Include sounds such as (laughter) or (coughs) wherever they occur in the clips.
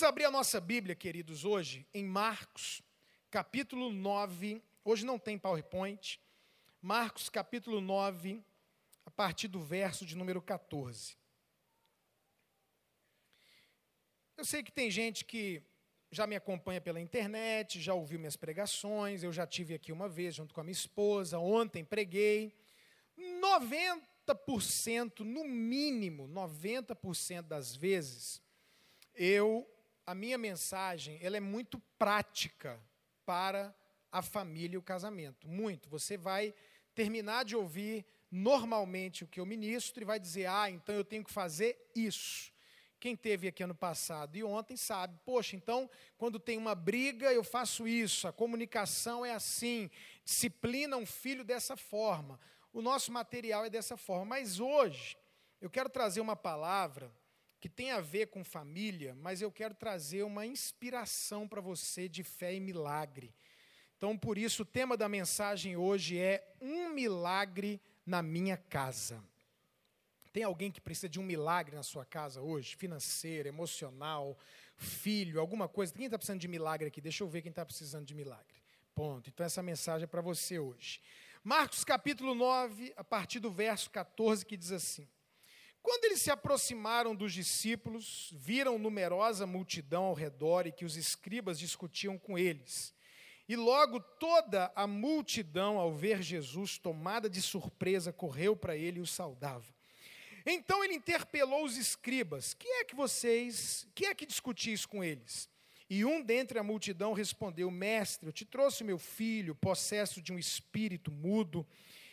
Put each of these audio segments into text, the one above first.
Vamos abrir a nossa Bíblia, queridos, hoje, em Marcos, capítulo 9. Hoje não tem PowerPoint. Marcos, capítulo 9, a partir do verso de número 14. Eu sei que tem gente que já me acompanha pela internet, já ouviu minhas pregações, eu já tive aqui uma vez junto com a minha esposa, ontem preguei. 90%, no mínimo, 90% das vezes, eu a minha mensagem, ela é muito prática para a família e o casamento. Muito. Você vai terminar de ouvir normalmente o que eu ministro e vai dizer: "Ah, então eu tenho que fazer isso". Quem teve aqui ano passado e ontem sabe, poxa, então, quando tem uma briga, eu faço isso, a comunicação é assim, disciplina um filho dessa forma, o nosso material é dessa forma. Mas hoje, eu quero trazer uma palavra que tem a ver com família, mas eu quero trazer uma inspiração para você de fé e milagre. Então, por isso, o tema da mensagem hoje é Um Milagre na Minha Casa. Tem alguém que precisa de um milagre na sua casa hoje? Financeiro, emocional, filho, alguma coisa? Quem está precisando de milagre aqui? Deixa eu ver quem está precisando de milagre. Ponto. Então, essa mensagem é para você hoje. Marcos capítulo 9, a partir do verso 14, que diz assim: Quando eles se aproximaram dos discípulos, viram numerosa multidão ao redor e que os escribas discutiam com eles. E logo toda a multidão, ao ver Jesus tomada de surpresa, correu para ele e o saudava. Então ele interpelou os escribas: Que é que vocês, que é que discutis com eles? E um dentre a multidão respondeu: Mestre, eu te trouxe meu filho, possesso de um espírito mudo,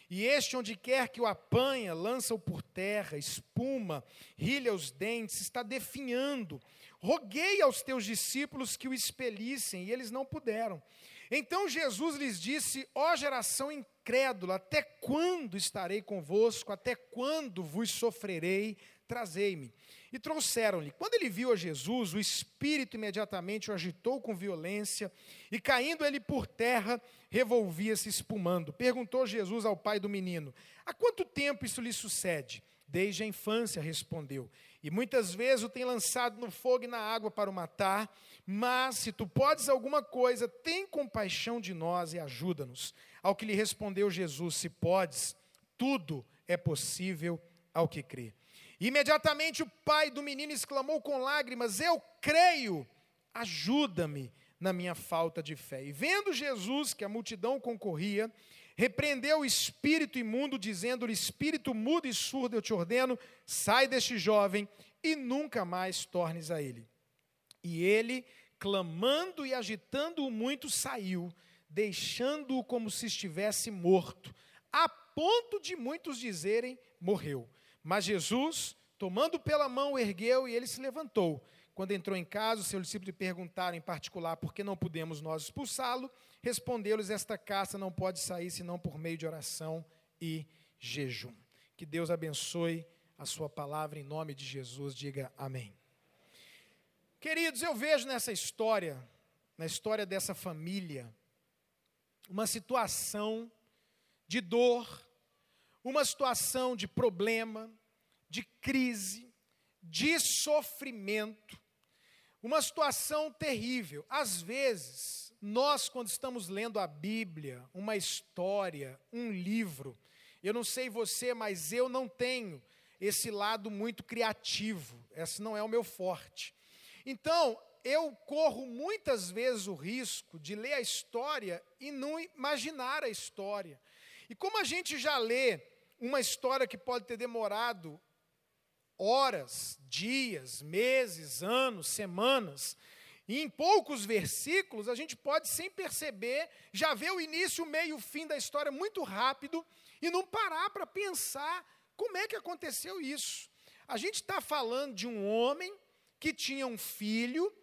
e este, onde quer que o apanha, lança-o por terra, espuma, rilha os dentes, está definhando. Roguei aos teus discípulos que o expelissem, e eles não puderam. Então Jesus lhes disse: Ó geração incrédula, até quando estarei convosco? Até quando vos sofrerei? Trazei-me. E trouxeram-lhe. Quando ele viu a Jesus, o espírito imediatamente o agitou com violência, e caindo ele por terra, revolvia-se espumando. Perguntou Jesus ao pai do menino: Há quanto tempo isso lhe sucede? Desde a infância, respondeu. E muitas vezes o tem lançado no fogo e na água para o matar. Mas se tu podes alguma coisa, tem compaixão de nós e ajuda-nos. Ao que lhe respondeu Jesus: Se podes, tudo é possível ao que crê. Imediatamente o pai do menino exclamou com lágrimas: Eu creio, ajuda-me na minha falta de fé. E vendo Jesus que a multidão concorria, repreendeu o espírito imundo, dizendo-lhe: Espírito mudo e surdo, eu te ordeno, sai deste jovem e nunca mais tornes a ele. E ele, clamando e agitando-o muito, saiu, deixando-o como se estivesse morto, a ponto de muitos dizerem: morreu. Mas Jesus, tomando pela mão, ergueu e ele se levantou. Quando entrou em casa, os seus discípulos lhe perguntaram em particular por que não podemos nós expulsá-lo. Respondeu-lhes: Esta caça não pode sair senão por meio de oração e jejum. Que Deus abençoe a sua palavra em nome de Jesus. Diga amém. Queridos, eu vejo nessa história, na história dessa família, uma situação de dor, uma situação de problema, de crise, de sofrimento, uma situação terrível. Às vezes, nós, quando estamos lendo a Bíblia, uma história, um livro, eu não sei você, mas eu não tenho esse lado muito criativo, esse não é o meu forte. Então, eu corro muitas vezes o risco de ler a história e não imaginar a história. E como a gente já lê uma história que pode ter demorado horas, dias, meses, anos, semanas. E em poucos versículos, a gente pode, sem perceber, já ver o início, o meio o fim da história muito rápido e não parar para pensar como é que aconteceu isso. A gente está falando de um homem que tinha um filho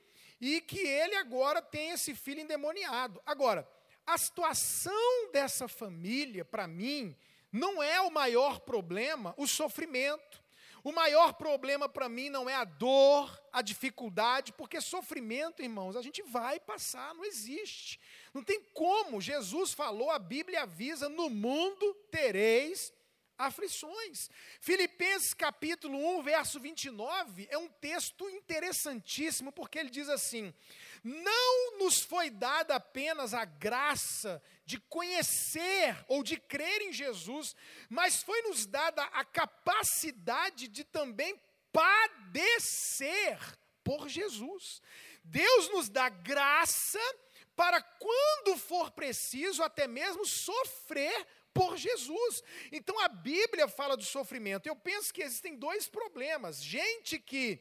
e que ele agora tem esse filho endemoniado. Agora, a situação dessa família, para mim, não é o maior problema o sofrimento. O maior problema para mim não é a dor, a dificuldade, porque sofrimento, irmãos, a gente vai passar, não existe. Não tem como. Jesus falou, a Bíblia avisa: no mundo tereis aflições. Filipenses capítulo 1, verso 29, é um texto interessantíssimo, porque ele diz assim: Não nos foi dada apenas a graça de conhecer ou de crer em Jesus, mas foi nos dada a capacidade de também padecer por Jesus. Deus nos dá graça para quando for preciso, até mesmo sofrer por Jesus. Então a Bíblia fala do sofrimento. Eu penso que existem dois problemas. Gente que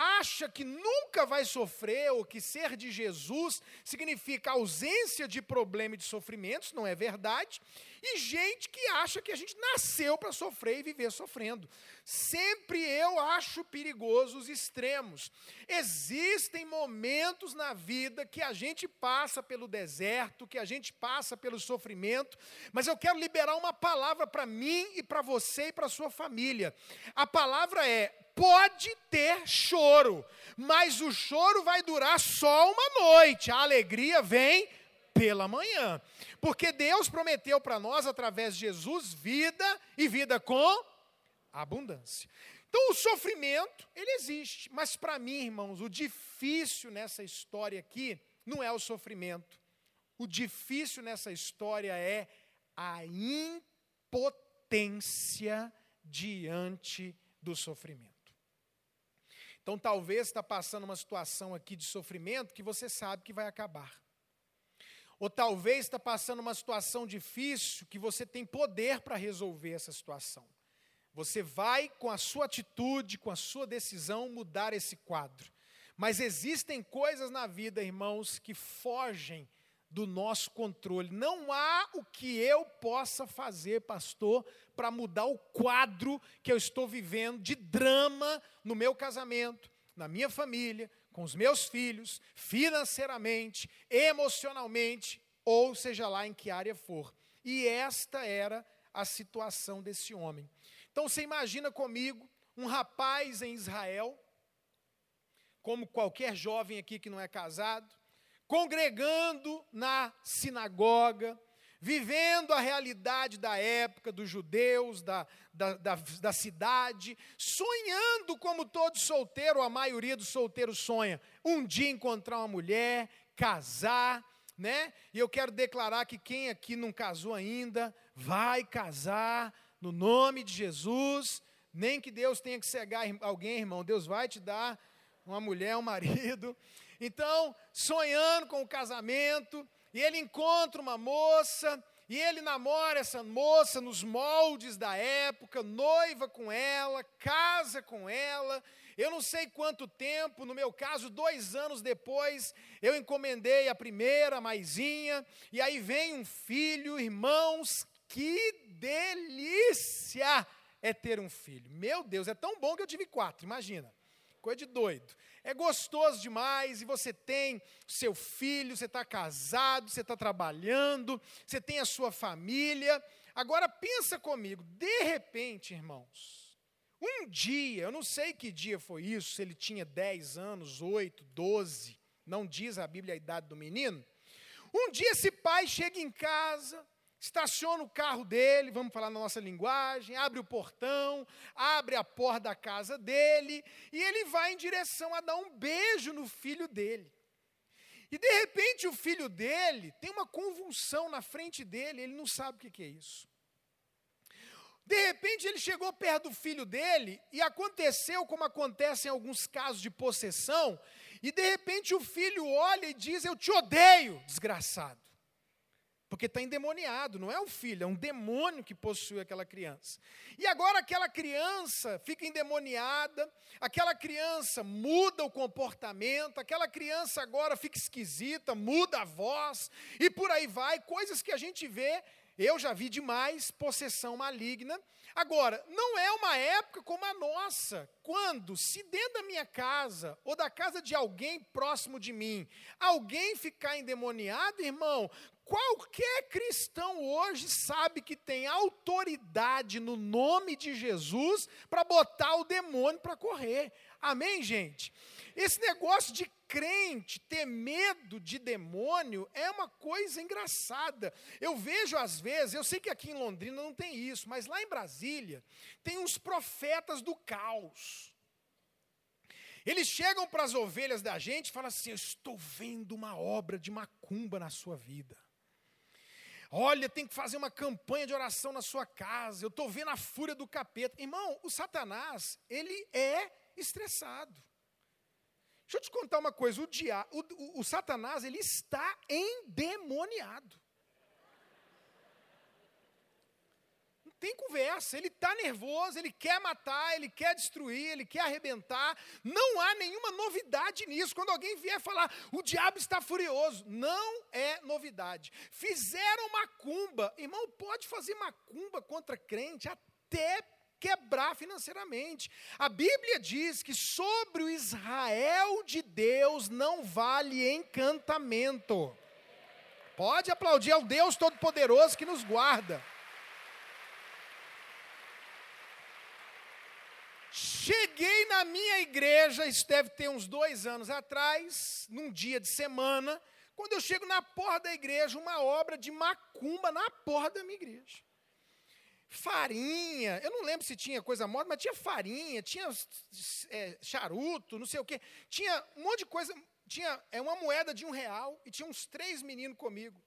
acha que nunca vai sofrer ou que ser de Jesus significa ausência de problema e de sofrimentos, não é verdade. E gente que acha que a gente nasceu para sofrer e viver sofrendo. Sempre eu acho perigoso os extremos. Existem momentos na vida que a gente passa pelo deserto, que a gente passa pelo sofrimento, mas eu quero liberar uma palavra para mim e para você e para sua família. A palavra é: pode ter choro, mas o choro vai durar só uma noite. A alegria vem pela manhã. Porque Deus prometeu para nós, através de Jesus, vida e vida com abundância. Então, o sofrimento, ele existe. Mas para mim, irmãos, o difícil nessa história aqui não é o sofrimento. O difícil nessa história é a impotência diante do sofrimento. Então, talvez está passando uma situação aqui de sofrimento que você sabe que vai acabar. Ou talvez está passando uma situação difícil que você tem poder para resolver essa situação. Você vai, com a sua atitude, com a sua decisão, mudar esse quadro. Mas existem coisas na vida, irmãos, que fogem do nosso controle. Não há o que eu possa fazer, pastor, para mudar o quadro que eu estou vivendo de drama no meu casamento, na minha família, com os meus filhos, financeiramente, emocionalmente, ou seja lá em que área for. E esta era a situação desse homem. Então você imagina comigo um rapaz em Israel, como qualquer jovem aqui que não é casado, congregando na sinagoga, vivendo a realidade da época, dos judeus, da, da, da, da, cidade, sonhando como todo solteiro, a maioria dos solteiros sonha, um dia encontrar uma mulher, casar, né? E eu quero declarar que quem aqui não casou ainda, vai casar no nome de Jesus. Nem que Deus tenha que cegar alguém, irmão, Deus vai te dar uma mulher, um marido. Então, sonhando com o casamento, e ele encontra uma moça, e ele namora essa moça nos moldes da época, noiva com ela, casa com ela. Eu não sei quanto tempo, no meu caso, dois anos depois, eu encomendei a primeira maisinha, e aí vem um filho, irmãos, que delícia é ter um filho. Meu Deus, é tão bom que eu tive quatro, imagina. Coisa de doido. É gostoso demais e você tem seu filho, você está casado, você está trabalhando, você tem a sua família. Agora pensa comigo, de repente, irmãos, um dia, eu não sei que dia foi isso, se ele tinha 10 anos, 8, 12, não diz a Bíblia a idade do menino. Um dia esse pai chega em casa, estaciona o carro dele, vamos falar na nossa linguagem, abre o portão, abre a porta da casa dele, e ele vai em direção a dar um beijo no filho dele. E de repente o filho dele tem uma convulsão na frente dele, ele não sabe o que é isso. De repente ele chegou perto do filho dele e aconteceu como acontece em alguns casos de possessão, e de repente o filho olha e diz: Eu te odeio, desgraçado. Porque está endemoniado, não é o filho, é um demônio que possui aquela criança. E agora aquela criança fica endemoniada, aquela criança muda o comportamento, aquela criança agora fica esquisita, muda a voz, e por aí vai, coisas que a gente vê, eu já vi demais, possessão maligna. Agora, não é uma época como a nossa, quando, se dentro da minha casa, ou da casa de alguém próximo de mim, alguém ficar endemoniado, irmão, Qualquer cristão hoje sabe que tem autoridade no nome de Jesus para botar o demônio para correr. Amém, gente? Esse negócio de crente ter medo de demônio é uma coisa engraçada. Eu vejo às vezes, eu sei que aqui em Londrina não tem isso, mas lá em Brasília tem uns profetas do caos. Eles chegam para as ovelhas da gente e falam assim: Eu estou vendo uma obra de macumba na sua vida. Olha, tem que fazer uma campanha de oração na sua casa. Eu estou vendo a fúria do capeta. Irmão, o Satanás, ele é estressado. Deixa eu te contar uma coisa: o, dia, o, o, o Satanás, ele está endemoniado. Tem conversa, ele está nervoso, ele quer matar, ele quer destruir, ele quer arrebentar. Não há nenhuma novidade nisso. Quando alguém vier falar, o diabo está furioso, não é novidade. Fizeram macumba, irmão, pode fazer macumba contra crente até quebrar financeiramente. A Bíblia diz que sobre o Israel de Deus não vale encantamento. Pode aplaudir ao Deus Todo-Poderoso que nos guarda. Cheguei na minha igreja, isso deve ter uns dois anos atrás, num dia de semana, quando eu chego na porta da igreja, uma obra de macumba na porta da minha igreja. Farinha, eu não lembro se tinha coisa morta, mas tinha farinha, tinha é, charuto, não sei o quê. Tinha um monte de coisa, tinha é, uma moeda de um real e tinha uns três meninos comigo.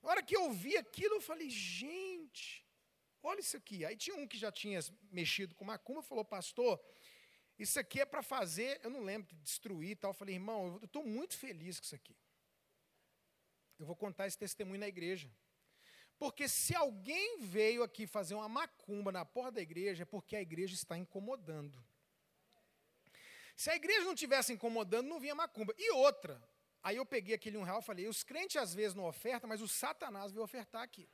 Na hora que eu vi aquilo, eu falei, gente, olha isso aqui. Aí tinha um que já tinha mexido com macumba, falou, pastor, isso aqui é para fazer, eu não lembro, destruir e tal. Eu falei, irmão, eu estou muito feliz com isso aqui. Eu vou contar esse testemunho na igreja. Porque se alguém veio aqui fazer uma macumba na porta da igreja, é porque a igreja está incomodando. Se a igreja não tivesse incomodando, não vinha macumba. E outra, aí eu peguei aquele um real e falei, os crentes às vezes não ofertam, mas o satanás veio ofertar aqui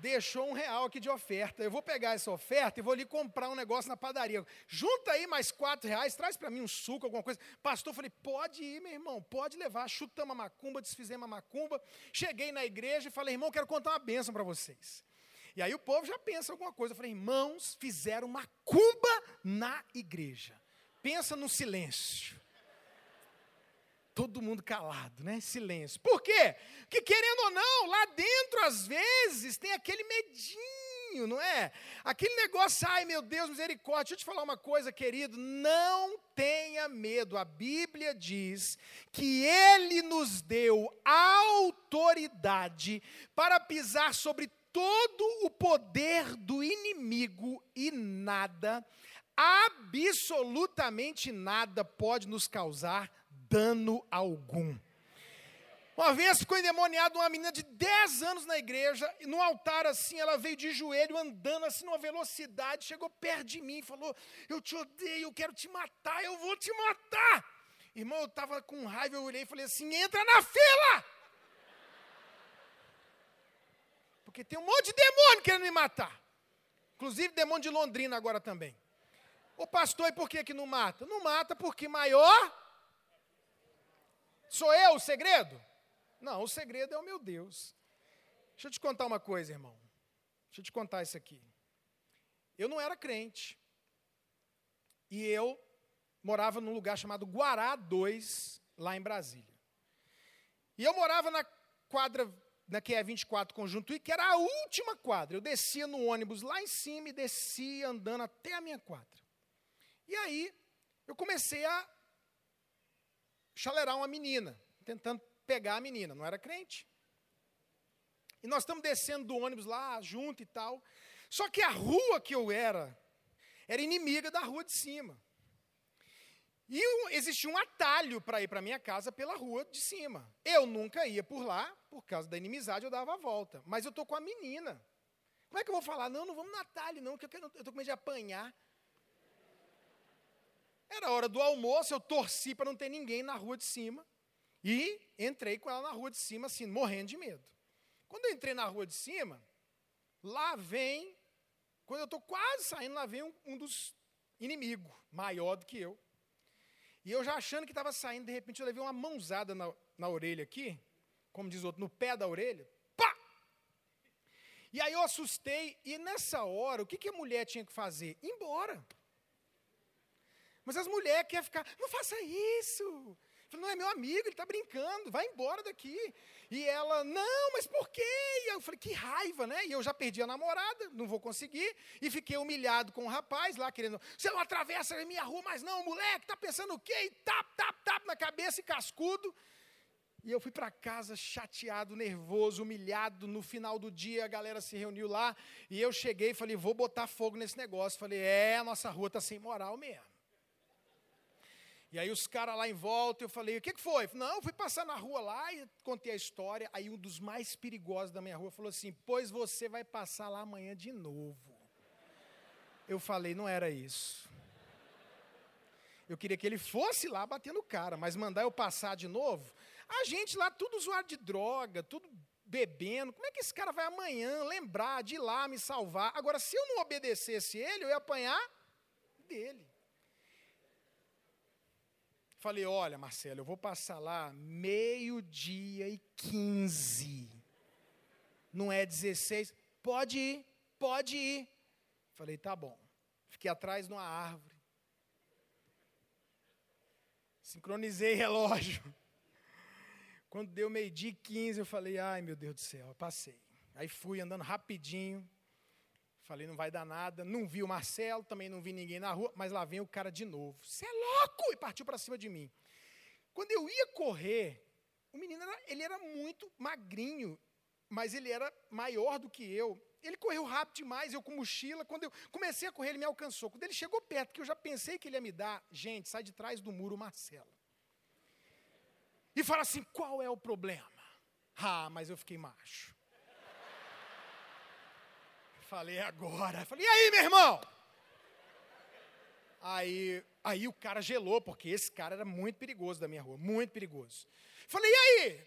deixou um real aqui de oferta. Eu vou pegar essa oferta e vou ali comprar um negócio na padaria. Junta aí mais quatro reais, traz para mim um suco, alguma coisa. Pastor, falei, pode ir, meu irmão, pode levar. Chutamos a macumba, desfizemos a macumba. Cheguei na igreja e falei, irmão, quero contar uma bênção para vocês. E aí o povo já pensa alguma coisa. Eu falei, irmãos, fizeram macumba na igreja. Pensa no silêncio todo mundo calado, né? Silêncio. Por quê? Porque querendo ou não, lá dentro às vezes tem aquele medinho, não é? Aquele negócio, ai meu Deus, misericórdia. Deixa eu te falar uma coisa, querido, não tenha medo. A Bíblia diz que ele nos deu autoridade para pisar sobre todo o poder do inimigo e nada, absolutamente nada pode nos causar dano algum. Uma vez ficou endemoniada uma menina de 10 anos na igreja, e no altar assim, ela veio de joelho, andando assim numa velocidade, chegou perto de mim e falou: Eu te odeio, eu quero te matar, eu vou te matar. Irmão, eu estava com raiva, eu olhei e falei assim: Entra na fila! Porque tem um monte de demônio querendo me matar. Inclusive demônio de Londrina agora também. O pastor, e por que, que não mata? Não mata porque maior Sou eu o segredo? Não, o segredo é o meu Deus. Deixa eu te contar uma coisa, irmão. Deixa eu te contar isso aqui. Eu não era crente. E eu morava num lugar chamado Guará 2, lá em Brasília. E eu morava na quadra na QE 24 Conjunto I, que era a última quadra. Eu descia no ônibus lá em cima e descia andando até a minha quadra. E aí, eu comecei a chalerar uma menina, tentando pegar a menina, não era crente. E nós estamos descendo do ônibus lá, junto e tal. Só que a rua que eu era, era inimiga da rua de cima. E existia um atalho para ir para minha casa pela rua de cima. Eu nunca ia por lá, por causa da inimizade, eu dava a volta. Mas eu estou com a menina. Como é que eu vou falar? Não, não vamos no atalho, não, porque eu estou com medo de apanhar. Era hora do almoço, eu torci para não ter ninguém na rua de cima. E entrei com ela na rua de cima, assim, morrendo de medo. Quando eu entrei na rua de cima, lá vem, quando eu estou quase saindo, lá vem um, um dos inimigos, maior do que eu. E eu já achando que estava saindo, de repente eu levei uma mãozada na, na orelha aqui, como diz outro, no pé da orelha. Pá! E aí eu assustei, e nessa hora, o que, que a mulher tinha que fazer? Embora. Mas as mulheres querem ficar, não faça isso. Falei, não é meu amigo, ele está brincando, vai embora daqui. E ela, não, mas por quê? E eu falei, que raiva, né? E eu já perdi a namorada, não vou conseguir. E fiquei humilhado com o rapaz lá, querendo, você não atravessa a minha rua mais não, moleque, tá pensando o quê? E tap, tap, tap na cabeça e cascudo. E eu fui para casa chateado, nervoso, humilhado. No final do dia, a galera se reuniu lá. E eu cheguei e falei: vou botar fogo nesse negócio. Falei: é, a nossa rua está sem moral mesmo. E aí os caras lá em volta, eu falei: o que, que foi? Não, fui passar na rua lá e contei a história. Aí um dos mais perigosos da minha rua falou assim: pois você vai passar lá amanhã de novo. Eu falei: não era isso. Eu queria que ele fosse lá batendo cara, mas mandar eu passar de novo. A gente lá, tudo usuário de droga, tudo bebendo. Como é que esse cara vai amanhã lembrar de ir lá me salvar? Agora, se eu não obedecesse ele, eu ia apanhar dele. Falei, olha, Marcelo, eu vou passar lá meio-dia e quinze. Não é 16. Pode ir, pode ir. Falei, tá bom. Fiquei atrás de uma árvore. Sincronizei relógio. Quando deu meio-dia e 15, eu falei, ai meu Deus do céu, passei. Aí fui andando rapidinho. Falei, não vai dar nada. Não vi o Marcelo, também não vi ninguém na rua, mas lá vem o cara de novo. Você é louco! E partiu para cima de mim. Quando eu ia correr, o menino era, ele era muito magrinho, mas ele era maior do que eu. Ele correu rápido demais, eu com mochila. Quando eu comecei a correr, ele me alcançou. Quando ele chegou perto, que eu já pensei que ele ia me dar, gente, sai de trás do muro, Marcelo e fala assim: qual é o problema? Ah, mas eu fiquei macho. Falei agora. Falei, e aí, meu irmão? Aí, aí o cara gelou, porque esse cara era muito perigoso da minha rua, muito perigoso. Falei, e aí?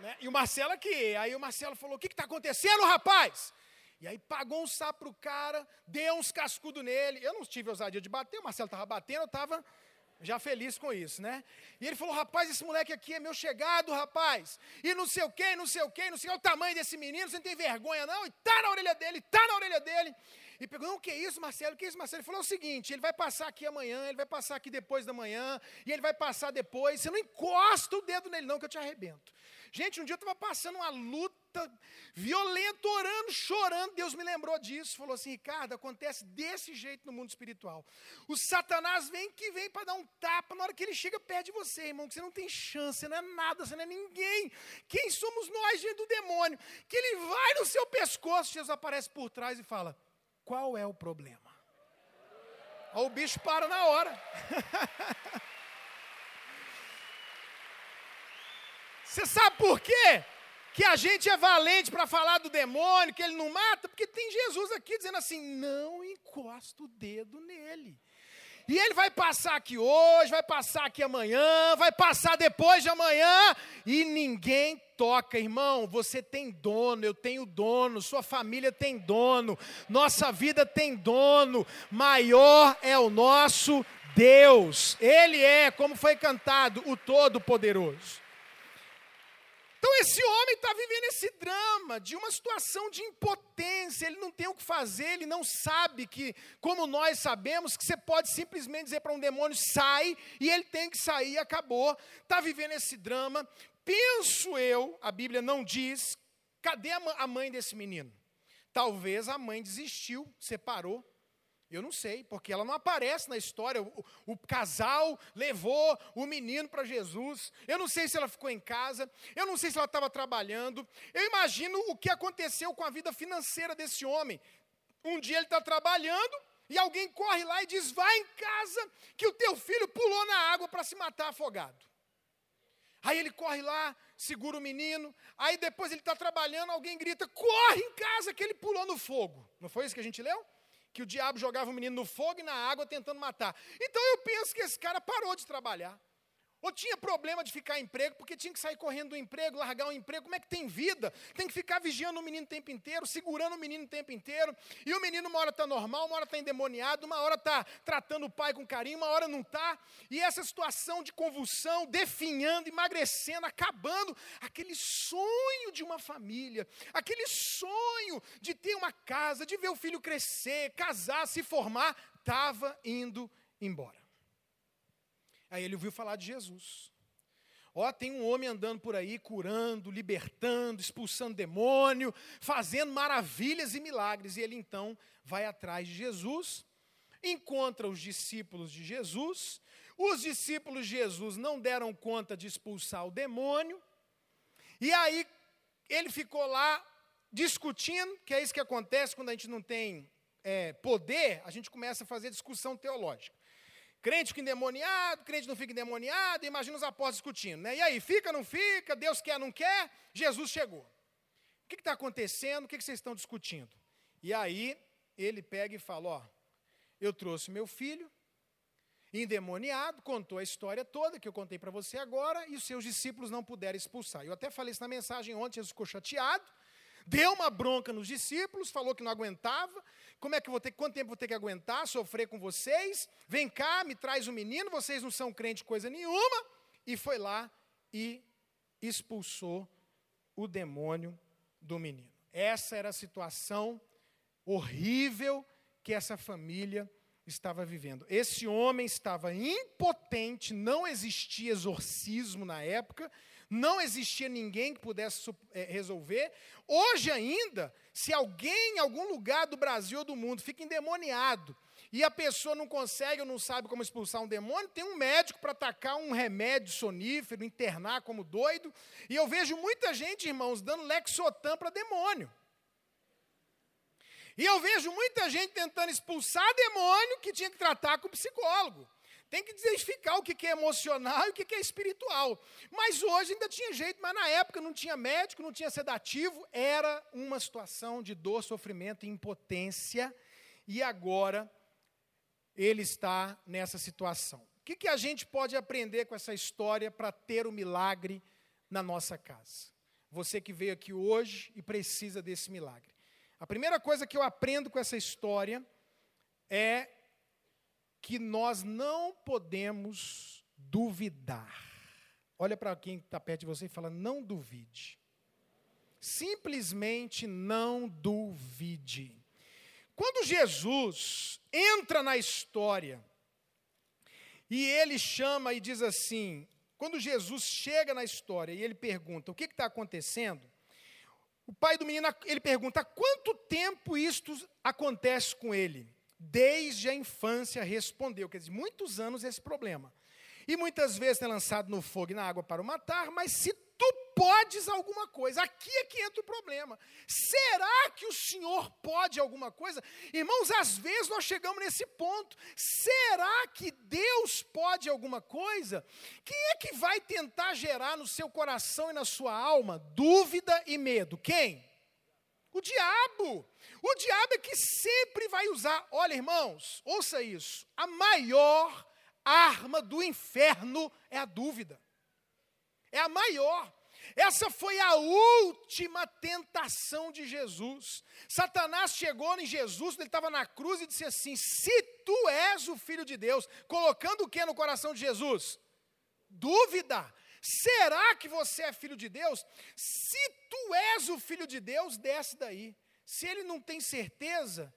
Né? E o Marcelo aqui. Aí o Marcelo falou: o que está acontecendo, rapaz? E aí pagou um sapo pro cara, deu uns cascudos nele. Eu não tive ousadia de bater, o Marcelo estava batendo, eu estava já feliz com isso, né? E ele falou: rapaz, esse moleque aqui é meu chegado, rapaz. E não sei o que, não sei o que, não sei o tamanho desse menino, você não tem vergonha, não? E tá na orelha dele, tá na orelha dele. E perguntou: o que é isso, Marcelo? O que é isso, Marcelo? Ele falou o seguinte: ele vai passar aqui amanhã, ele vai passar aqui depois da manhã, e ele vai passar depois. Você não encosta o dedo nele, não, que eu te arrebento. Gente, um dia eu estava passando uma luta violenta, orando, chorando. Deus me lembrou disso. Falou assim: Ricardo, acontece desse jeito no mundo espiritual. O Satanás vem que vem para dar um tapa. Na hora que ele chega perto de você, irmão, que você não tem chance, você não é nada, você não é ninguém. Quem somos nós diante do demônio? Que ele vai no seu pescoço, Jesus aparece por trás e fala: Qual é o problema? Aí o bicho para na hora. (laughs) Você sabe por quê? Que a gente é valente para falar do demônio, que ele não mata, porque tem Jesus aqui dizendo assim: não encosta o dedo nele. E ele vai passar aqui hoje, vai passar aqui amanhã, vai passar depois de amanhã, e ninguém toca, irmão. Você tem dono, eu tenho dono, sua família tem dono, nossa vida tem dono. Maior é o nosso Deus. Ele é, como foi cantado, o Todo-Poderoso. Então esse homem está vivendo esse drama de uma situação de impotência, ele não tem o que fazer, ele não sabe que, como nós sabemos, que você pode simplesmente dizer para um demônio, sai, e ele tem que sair acabou. Está vivendo esse drama. Penso eu, a Bíblia não diz, cadê a mãe desse menino? Talvez a mãe desistiu, separou, eu não sei, porque ela não aparece na história. O, o casal levou o menino para Jesus. Eu não sei se ela ficou em casa. Eu não sei se ela estava trabalhando. Eu imagino o que aconteceu com a vida financeira desse homem. Um dia ele está trabalhando e alguém corre lá e diz: Vai em casa, que o teu filho pulou na água para se matar afogado. Aí ele corre lá, segura o menino. Aí depois ele está trabalhando, alguém grita: Corre em casa, que ele pulou no fogo. Não foi isso que a gente leu? Que o diabo jogava o menino no fogo e na água tentando matar. Então eu penso que esse cara parou de trabalhar. Ou tinha problema de ficar em emprego, porque tinha que sair correndo do emprego, largar o emprego. Como é que tem vida? Tem que ficar vigiando o menino o tempo inteiro, segurando o menino o tempo inteiro. E o menino uma hora está normal, uma hora está endemoniado, uma hora está tratando o pai com carinho, uma hora não está. E essa situação de convulsão, definhando, emagrecendo, acabando. Aquele sonho de uma família, aquele sonho de ter uma casa, de ver o filho crescer, casar, se formar, estava indo embora. Aí ele ouviu falar de Jesus. Ó, tem um homem andando por aí curando, libertando, expulsando demônio, fazendo maravilhas e milagres. E ele então vai atrás de Jesus, encontra os discípulos de Jesus. Os discípulos de Jesus não deram conta de expulsar o demônio. E aí ele ficou lá discutindo, que é isso que acontece quando a gente não tem é, poder, a gente começa a fazer discussão teológica. Crente fica endemoniado, crente não fica endemoniado, imagina os apóstolos discutindo. Né? E aí, fica, não fica, Deus quer, não quer, Jesus chegou. O que está acontecendo? O que, que vocês estão discutindo? E aí, ele pega e fala: Ó, eu trouxe meu filho, endemoniado, contou a história toda que eu contei para você agora, e os seus discípulos não puderam expulsar. Eu até falei isso na mensagem ontem, Jesus ficou chateado, deu uma bronca nos discípulos, falou que não aguentava. Como é que vou ter, quanto tempo vou ter que aguentar, sofrer com vocês? Vem cá, me traz o menino, vocês não são crente coisa nenhuma. E foi lá e expulsou o demônio do menino. Essa era a situação horrível que essa família estava vivendo. Esse homem estava impotente, não existia exorcismo na época, não existia ninguém que pudesse é, resolver. Hoje ainda, se alguém em algum lugar do Brasil ou do mundo fica endemoniado e a pessoa não consegue ou não sabe como expulsar um demônio, tem um médico para atacar um remédio sonífero, internar como doido. E eu vejo muita gente, irmãos, dando Lexotan para demônio. E eu vejo muita gente tentando expulsar demônio que tinha que tratar com psicólogo. Tem que desficar o que é emocional e o que é espiritual. Mas hoje ainda tinha jeito, mas na época não tinha médico, não tinha sedativo, era uma situação de dor, sofrimento e impotência. E agora ele está nessa situação. O que, que a gente pode aprender com essa história para ter o milagre na nossa casa? Você que veio aqui hoje e precisa desse milagre. A primeira coisa que eu aprendo com essa história é que nós não podemos duvidar. Olha para quem está perto de você e fala: não duvide. Simplesmente não duvide. Quando Jesus entra na história e ele chama e diz assim: quando Jesus chega na história e ele pergunta o que está acontecendo, o pai do menino, ele pergunta, há quanto tempo isto acontece com ele? Desde a infância respondeu, quer dizer, muitos anos esse problema. E muitas vezes é lançado no fogo e na água para o matar, mas se tu podes alguma coisa, aqui é que entra o problema. Será que o Senhor pode alguma coisa? Irmãos, às vezes nós chegamos nesse ponto. Será que Deus pode alguma coisa? Quem é que vai tentar gerar no seu coração e na sua alma dúvida e medo? Quem? O diabo. O diabo é que sempre vai usar. Olha, irmãos, ouça isso. A maior arma do inferno é a dúvida. É a maior. Essa foi a última tentação de Jesus. Satanás chegou em Jesus, ele estava na cruz e disse assim: Se tu és o filho de Deus, colocando o que no coração de Jesus? Dúvida. Será que você é filho de Deus? Se tu és o filho de Deus, desce daí. Se ele não tem certeza,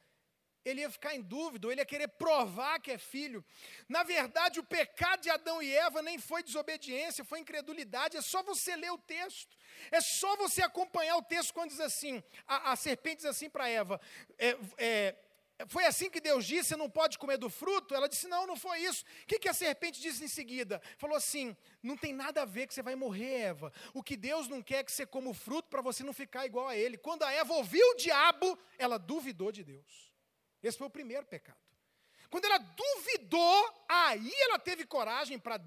ele ia ficar em dúvida, ou ele ia querer provar que é filho. Na verdade, o pecado de Adão e Eva nem foi desobediência, foi incredulidade. É só você ler o texto, é só você acompanhar o texto quando diz assim: a, a serpente diz assim para Eva: é, é, foi assim que Deus disse: você não pode comer do fruto? Ela disse: não, não foi isso. O que, que a serpente disse em seguida? Falou assim: não tem nada a ver que você vai morrer, Eva. O que Deus não quer é que você coma o fruto para você não ficar igual a ele. Quando a Eva ouviu o diabo, ela duvidou de Deus. Esse foi o primeiro pecado. Quando ela duvidou, aí ela teve coragem para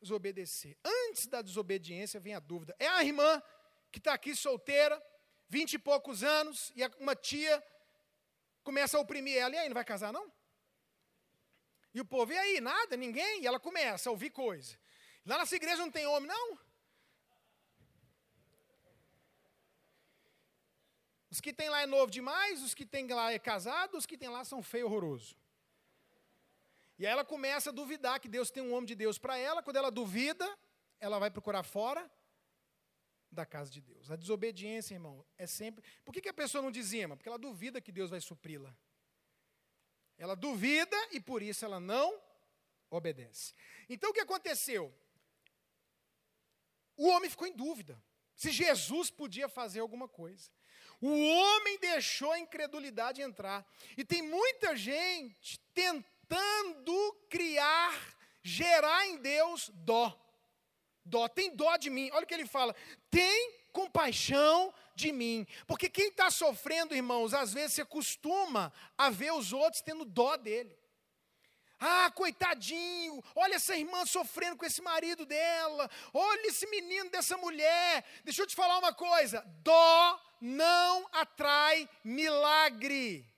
desobedecer. Antes da desobediência vem a dúvida. É a irmã que está aqui solteira, vinte e poucos anos, e uma tia começa a oprimir ela. E aí, não vai casar, não? E o povo, e aí, nada, ninguém? E ela começa a ouvir coisa. Lá nessa igreja não tem homem, não? Os que tem lá é novo demais, os que tem lá é casado, os que tem lá são feio horroroso. E aí ela começa a duvidar que Deus tem um homem de Deus para ela. Quando ela duvida, ela vai procurar fora da casa de Deus. A desobediência, irmão, é sempre. Por que, que a pessoa não dizima? Porque ela duvida que Deus vai supri-la. Ela duvida e por isso ela não obedece. Então o que aconteceu? O homem ficou em dúvida se Jesus podia fazer alguma coisa. O homem deixou a incredulidade entrar. E tem muita gente tentando criar, gerar em Deus dó. Dó, tem dó de mim. Olha o que ele fala: tem compaixão de mim. Porque quem está sofrendo, irmãos, às vezes se acostuma a ver os outros tendo dó dele. Ah, coitadinho, olha essa irmã sofrendo com esse marido dela, olha esse menino dessa mulher. Deixa eu te falar uma coisa: dó não atrai milagre.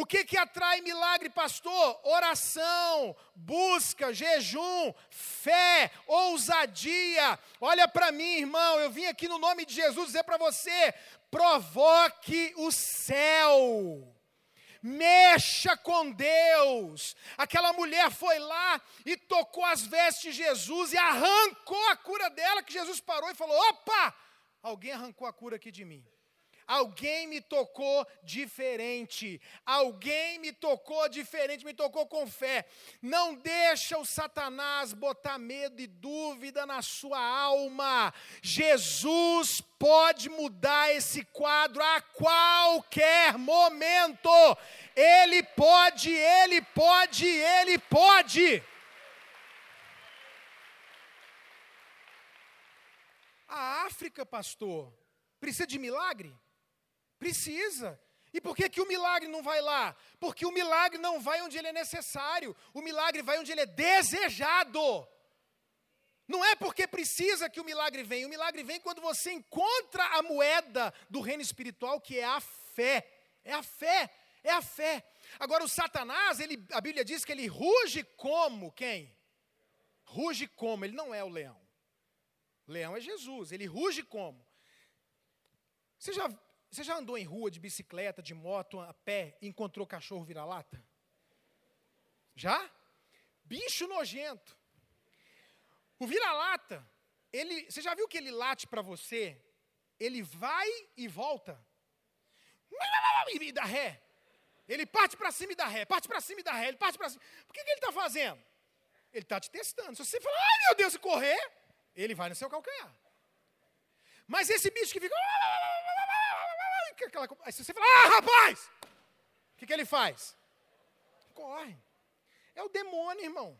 O que, que atrai milagre, pastor? Oração, busca, jejum, fé, ousadia. Olha para mim, irmão, eu vim aqui no nome de Jesus dizer para você: provoque o céu mexa com Deus. Aquela mulher foi lá e tocou as vestes de Jesus e arrancou a cura dela, que Jesus parou e falou: opa, alguém arrancou a cura aqui de mim. Alguém me tocou diferente. Alguém me tocou diferente, me tocou com fé. Não deixa o Satanás botar medo e dúvida na sua alma. Jesus pode mudar esse quadro a qualquer momento. Ele pode, ele pode, ele pode. A África, pastor, precisa de milagre? Precisa. E por que, que o milagre não vai lá? Porque o milagre não vai onde ele é necessário, o milagre vai onde ele é desejado. Não é porque precisa que o milagre venha, o milagre vem quando você encontra a moeda do reino espiritual, que é a fé. É a fé, é a fé. Agora, o Satanás, ele, a Bíblia diz que ele ruge como quem? Ruge como? Ele não é o leão. Leão é Jesus, ele ruge como? Você já você já andou em rua de bicicleta, de moto, a pé e encontrou cachorro vira-lata? Já? Bicho nojento. O vira-lata, ele, você já viu que ele late para você? Ele vai e volta. E dá ré. Ele parte para cima e dá ré, parte para cima e dá ré, ele parte para cima. Por que, que ele está fazendo? Ele está te testando. Se você falar, ai meu Deus, e correr, ele vai no seu calcanhar. Mas esse bicho que fica aquela. Aí você fala, ah, rapaz! O que, que ele faz? Corre. É o demônio, irmão.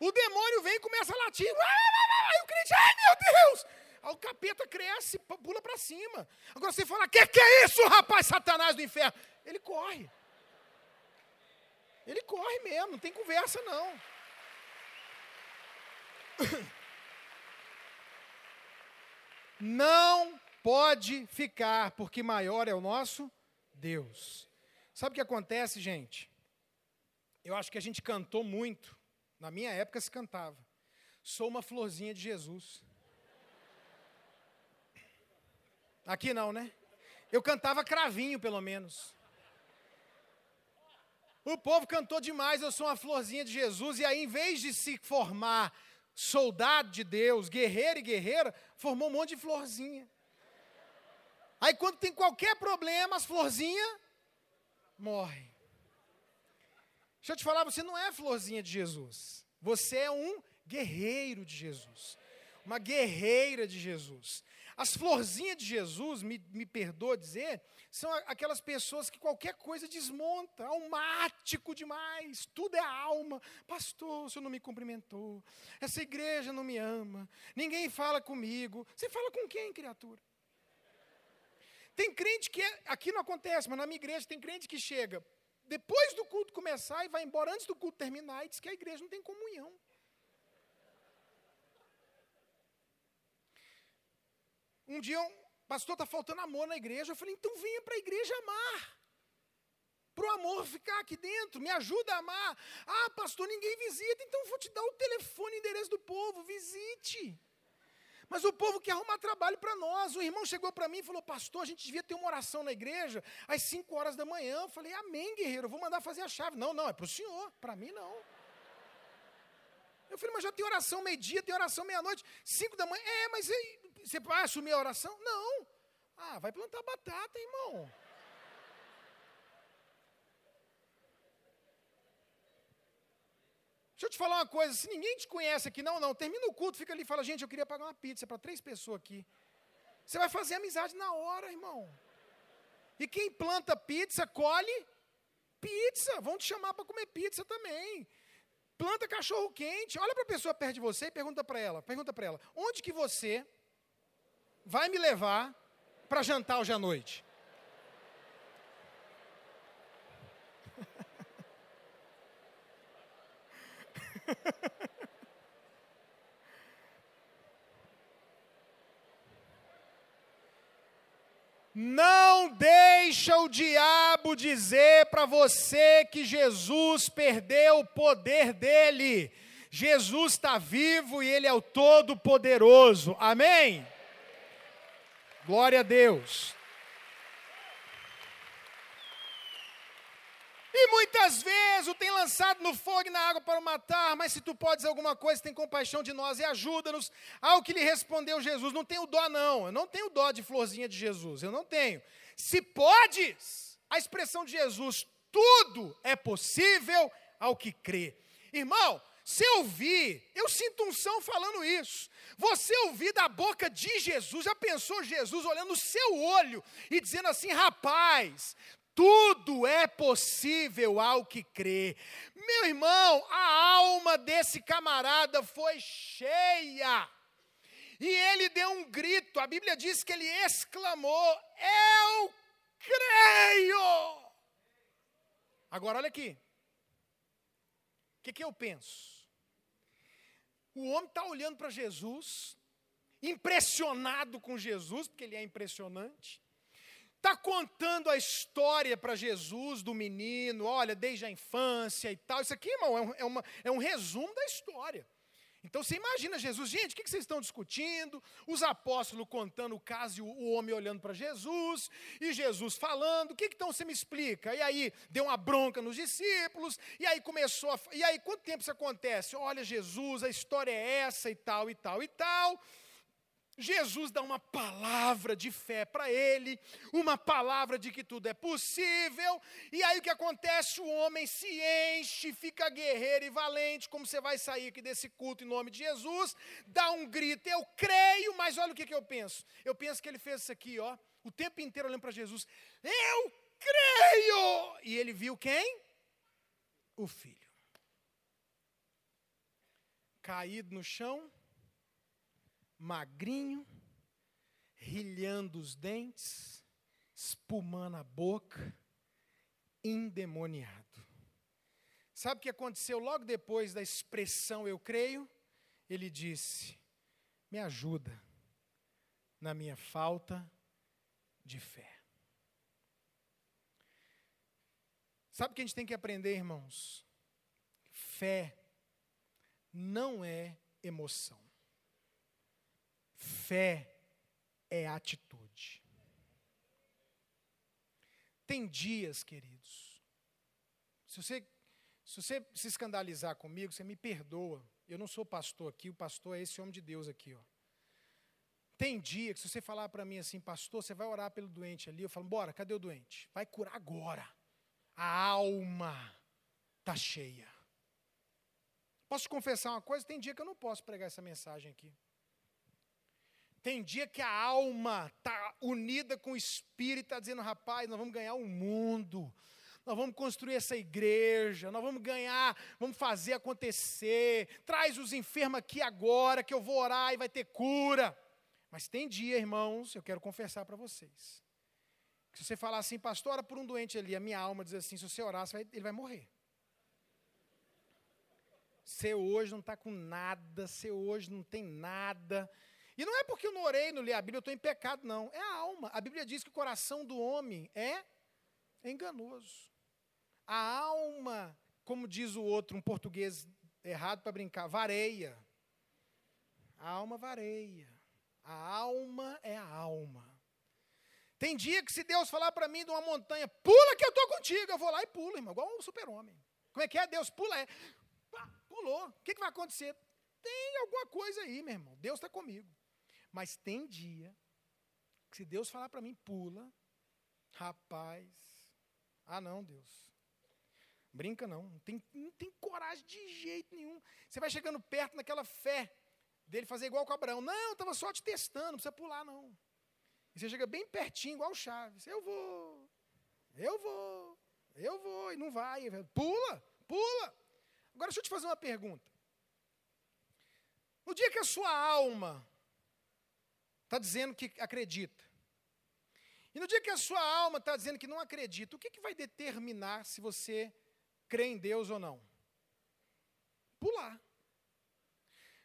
O demônio vem e começa a latir. Aí o crente, ai meu Deus! Aí o capeta cresce, pula para cima. Agora você fala, que que é isso, rapaz, Satanás do inferno? Ele corre. Ele corre mesmo, não tem conversa não. (coughs) Não pode ficar, porque maior é o nosso Deus. Sabe o que acontece, gente? Eu acho que a gente cantou muito. Na minha época se cantava. Sou uma florzinha de Jesus. Aqui não, né? Eu cantava cravinho, pelo menos. O povo cantou demais, eu sou uma florzinha de Jesus, e aí, em vez de se formar soldado de Deus, guerreiro e guerreira, formou um monte de florzinha. Aí quando tem qualquer problema, as florzinhas morrem. Deixa eu te falar, você não é florzinha de Jesus. Você é um guerreiro de Jesus. Uma guerreira de Jesus. As florzinhas de Jesus, me, me perdoa dizer, são aquelas pessoas que qualquer coisa desmonta, almático demais, tudo é alma. Pastor, o senhor não me cumprimentou, essa igreja não me ama, ninguém fala comigo. Você fala com quem, criatura? Tem crente que, é, aqui não acontece, mas na minha igreja tem crente que chega depois do culto começar e vai embora antes do culto terminar e diz que a igreja não tem comunhão. Um dia, um pastor, está faltando amor na igreja. Eu falei, então venha para a igreja amar. Para o amor ficar aqui dentro, me ajuda a amar. Ah, pastor, ninguém visita, então vou te dar o telefone e endereço do povo, visite. Mas o povo quer arrumar trabalho para nós. O irmão chegou para mim e falou: Pastor, a gente devia ter uma oração na igreja às 5 horas da manhã. Eu falei: Amém, guerreiro, vou mandar fazer a chave. Não, não, é para o senhor, para mim não. Eu falei: Mas já tem oração meio-dia, tem oração meia-noite, 5 da manhã. É, mas você vai assumir a oração? Não. Ah, vai plantar batata, irmão. Deixa eu te falar uma coisa, se ninguém te conhece aqui, não, não, termina o culto, fica ali e fala, gente, eu queria pagar uma pizza para três pessoas aqui. Você vai fazer amizade na hora, irmão. E quem planta pizza, colhe pizza. Vão te chamar para comer pizza também. Planta cachorro quente. Olha para a pessoa perto de você e pergunta para ela, pergunta para ela, onde que você vai me levar para jantar hoje à noite? (laughs) Não deixa o diabo dizer para você que Jesus perdeu o poder dele. Jesus está vivo e ele é o Todo-Poderoso. Amém? Glória a Deus. E muitas vezes o tem lançado no fogo e na água para o matar, mas se tu podes alguma coisa, tem compaixão de nós e ajuda-nos. Ao que lhe respondeu Jesus: Não tenho dó, não. Eu não tenho dó de florzinha de Jesus. Eu não tenho. Se podes, a expressão de Jesus, tudo é possível ao que crê. Irmão, se eu ouvir, eu sinto um som falando isso. Você ouvir da boca de Jesus, já pensou Jesus olhando no seu olho e dizendo assim: rapaz, tudo é possível ao que crê. Meu irmão, a alma desse camarada foi cheia. E ele deu um grito, a Bíblia diz que ele exclamou: Eu creio. Agora olha aqui. O que, que eu penso? O homem está olhando para Jesus, impressionado com Jesus, porque ele é impressionante está contando a história para Jesus do menino, olha, desde a infância e tal. Isso aqui, irmão, é um, é uma, é um resumo da história. Então você imagina Jesus, gente, o que, vocês estão discutindo? Os apóstolos contando o caso e o, homem olhando para Jesus, e Jesus falando, o que, que então você me explica? E aí deu uma bronca nos discípulos, e aí começou a. E aí, quanto tempo isso acontece? Olha, Jesus, a história é essa e tal, e tal, e tal. Jesus dá uma palavra de fé para ele, uma palavra de que tudo é possível, e aí o que acontece? O homem se enche, fica guerreiro e valente, como você vai sair aqui desse culto em nome de Jesus, dá um grito, eu creio, mas olha o que, que eu penso. Eu penso que ele fez isso aqui, ó, o tempo inteiro olhando para Jesus, eu creio! E ele viu quem? O filho. Caído no chão, magrinho, rilhando os dentes, espumando a boca, endemoniado. Sabe o que aconteceu logo depois da expressão eu creio? Ele disse: Me ajuda na minha falta de fé. Sabe o que a gente tem que aprender, irmãos? Fé não é emoção. Fé é atitude. Tem dias, queridos, se você, se você se escandalizar comigo, você me perdoa. Eu não sou pastor aqui, o pastor é esse homem de Deus aqui, ó. Tem dia que se você falar para mim assim, pastor, você vai orar pelo doente ali, eu falo, bora, cadê o doente? Vai curar agora. A alma está cheia. Posso te confessar uma coisa? Tem dia que eu não posso pregar essa mensagem aqui. Tem dia que a alma está unida com o espírito, está dizendo, rapaz, nós vamos ganhar o um mundo, nós vamos construir essa igreja, nós vamos ganhar, vamos fazer acontecer. Traz os enfermos aqui agora, que eu vou orar e vai ter cura. Mas tem dia, irmãos, eu quero confessar para vocês. Que se você falar assim, pastor, ora por um doente ali, a minha alma diz assim: se você orar, você vai, ele vai morrer. Você hoje não está com nada, você hoje não tem nada. E não é porque eu não orei, não li a Bíblia, eu estou em pecado, não. É a alma. A Bíblia diz que o coração do homem é enganoso. A alma, como diz o outro, um português errado para brincar, vareia. A alma vareia. A alma é a alma. Tem dia que se Deus falar para mim de uma montanha, pula que eu estou contigo, eu vou lá e pulo, irmão, igual um super-homem. Como é que é? Deus pula, é. Pulou. O que, que vai acontecer? Tem alguma coisa aí, meu irmão. Deus está comigo. Mas tem dia que se Deus falar para mim, pula, rapaz, ah não, Deus. Brinca não, não tem, não tem coragem de jeito nenhum. Você vai chegando perto naquela fé dele fazer igual com Abraão. Não, estava só te testando, não precisa pular, não. E você chega bem pertinho, igual o Chaves. Eu vou, eu vou, eu vou, e não vai. Pula, pula. Agora deixa eu te fazer uma pergunta. No dia que a sua alma está dizendo que acredita, e no dia que a sua alma está dizendo que não acredita, o que, que vai determinar se você crê em Deus ou não? Pular.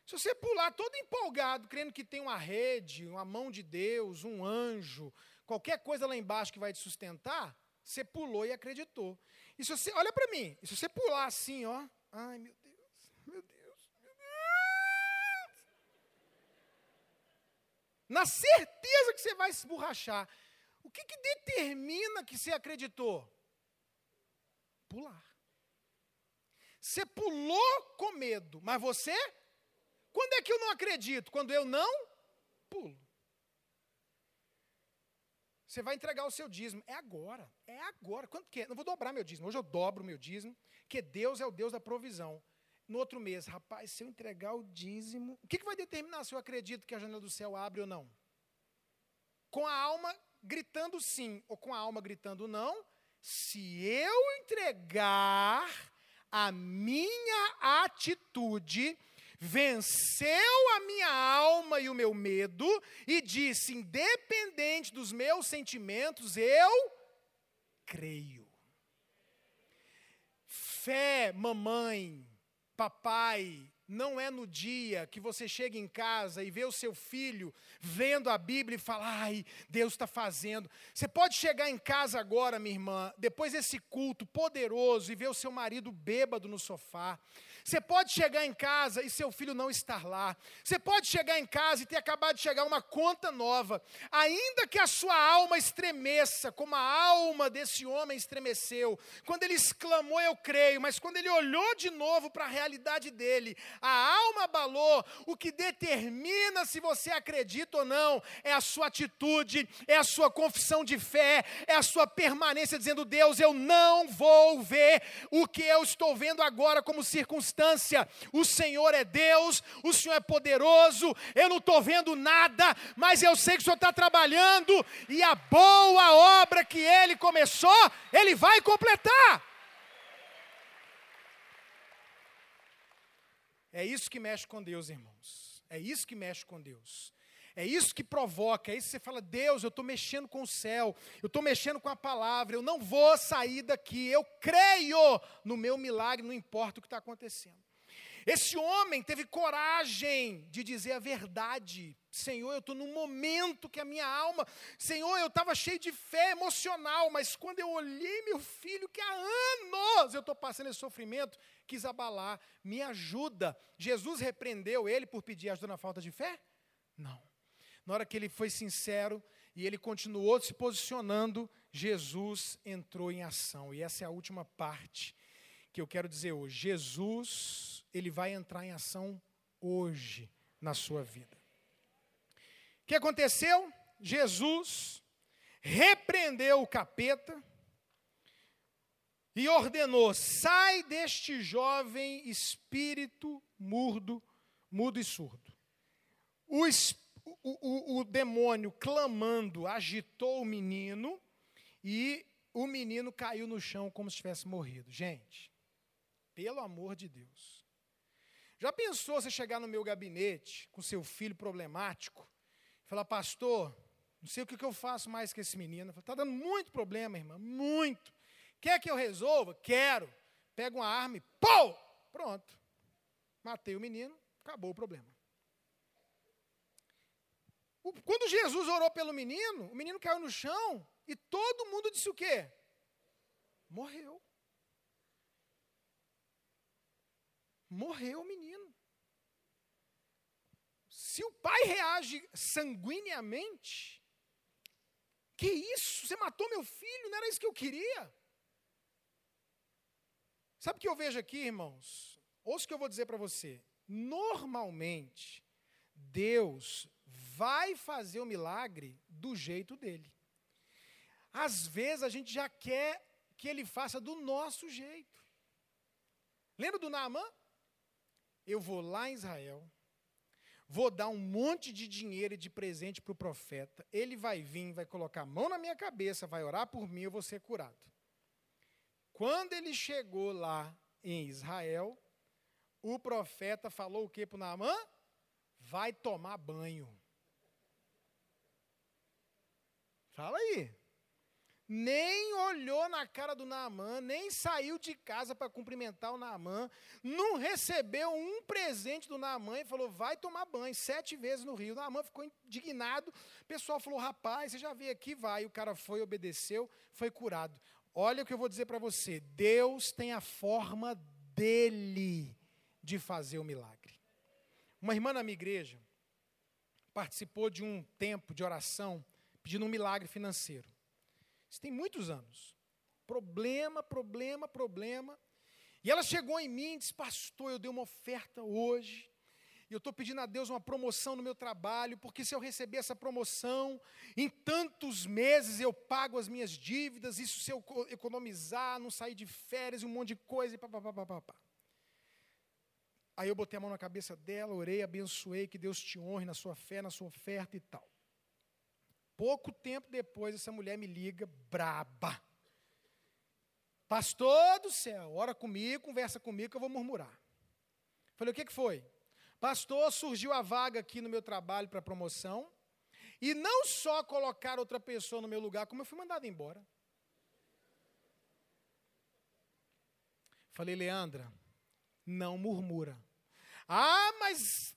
Se você pular todo empolgado, crendo que tem uma rede, uma mão de Deus, um anjo, qualquer coisa lá embaixo que vai te sustentar, você pulou e acreditou. E se você, olha para mim, se você pular assim, ó, ai meu Deus, meu Deus, meu Deus. Na certeza que você vai se esborrachar. O que, que determina que você acreditou? Pular. Você pulou com medo, mas você? Quando é que eu não acredito? Quando eu não pulo. Você vai entregar o seu dízimo. É agora. É agora. Quanto que é? Não vou dobrar meu dízimo. Hoje eu dobro meu dízimo, que Deus é o Deus da provisão. No outro mês, rapaz, se eu entregar o dízimo, o que, que vai determinar se eu acredito que a janela do céu abre ou não? Com a alma gritando sim ou com a alma gritando não, se eu entregar a minha atitude, venceu a minha alma e o meu medo e disse: independente dos meus sentimentos, eu creio. Fé, mamãe, papai, não é no dia que você chega em casa e vê o seu filho vendo a Bíblia e fala, ai, Deus está fazendo. Você pode chegar em casa agora, minha irmã, depois desse culto poderoso e ver o seu marido bêbado no sofá. Você pode chegar em casa e seu filho não estar lá. Você pode chegar em casa e ter acabado de chegar uma conta nova. Ainda que a sua alma estremeça, como a alma desse homem estremeceu, quando ele exclamou, eu creio, mas quando ele olhou de novo para a realidade dele, a alma abalou. O que determina se você acredita ou não é a sua atitude, é a sua confissão de fé, é a sua permanência dizendo: Deus, eu não vou ver o que eu estou vendo agora como circunstância O Senhor é Deus, o Senhor é poderoso. Eu não estou vendo nada, mas eu sei que o Senhor está trabalhando e a boa obra que Ele começou, Ele vai completar. É isso que mexe com Deus, irmãos. É isso que mexe com Deus. É isso que provoca, é isso que você fala, Deus, eu estou mexendo com o céu, eu estou mexendo com a palavra, eu não vou sair daqui, eu creio no meu milagre, não importa o que está acontecendo. Esse homem teve coragem de dizer a verdade. Senhor, eu estou num momento que a minha alma, Senhor, eu estava cheio de fé emocional, mas quando eu olhei meu filho, que há anos eu estou passando esse sofrimento, quis abalar, me ajuda. Jesus repreendeu ele por pedir ajuda na falta de fé? Não. Na hora que ele foi sincero e ele continuou se posicionando, Jesus entrou em ação. E essa é a última parte que eu quero dizer hoje. Jesus, ele vai entrar em ação hoje na sua vida. O que aconteceu? Jesus repreendeu o capeta e ordenou: sai deste jovem espírito mudo, mudo e surdo. O espírito o, o, o demônio clamando agitou o menino e o menino caiu no chão como se tivesse morrido. Gente, pelo amor de Deus. Já pensou você chegar no meu gabinete com seu filho problemático e falar, pastor, não sei o que eu faço mais com esse menino. Está dando muito problema, irmã, muito. Quer que eu resolva? Quero. Pega uma arma e pô! Pronto. Matei o menino, acabou o problema. Quando Jesus orou pelo menino, o menino caiu no chão e todo mundo disse o quê? Morreu. Morreu o menino. Se o pai reage sanguineamente, que isso? Você matou meu filho? Não era isso que eu queria? Sabe o que eu vejo aqui, irmãos? Ouça o que eu vou dizer para você. Normalmente, Deus vai fazer o milagre do jeito dele. Às vezes a gente já quer que ele faça do nosso jeito. Lembra do Naamã? eu vou lá em Israel, vou dar um monte de dinheiro e de presente para o profeta, ele vai vir, vai colocar a mão na minha cabeça, vai orar por mim, eu vou ser curado. Quando ele chegou lá em Israel, o profeta falou o que para Naamã? Vai tomar banho. Fala aí nem olhou na cara do Naamã, nem saiu de casa para cumprimentar o Naamã, não recebeu um presente do Naamã e falou: vai tomar banho, sete vezes no rio. O Naamã ficou indignado, o pessoal falou: rapaz, você já veio aqui, vai. O cara foi, obedeceu, foi curado. Olha o que eu vou dizer para você: Deus tem a forma dele de fazer o milagre. Uma irmã na minha igreja participou de um tempo de oração pedindo um milagre financeiro. Isso tem muitos anos. Problema, problema, problema. E ela chegou em mim e disse: Pastor, eu dei uma oferta hoje. E eu estou pedindo a Deus uma promoção no meu trabalho, porque se eu receber essa promoção, em tantos meses eu pago as minhas dívidas, isso se eu economizar, não sair de férias, um monte de coisa, e pá, pá, pá, pá, pá. Aí eu botei a mão na cabeça dela, orei, abençoei, que Deus te honre na sua fé, na sua oferta e tal. Pouco tempo depois, essa mulher me liga, braba. Pastor do céu, ora comigo, conversa comigo que eu vou murmurar. Falei, o que, que foi? Pastor, surgiu a vaga aqui no meu trabalho para promoção. E não só colocar outra pessoa no meu lugar, como eu fui mandado embora. Falei, Leandra, não murmura. Ah, mas.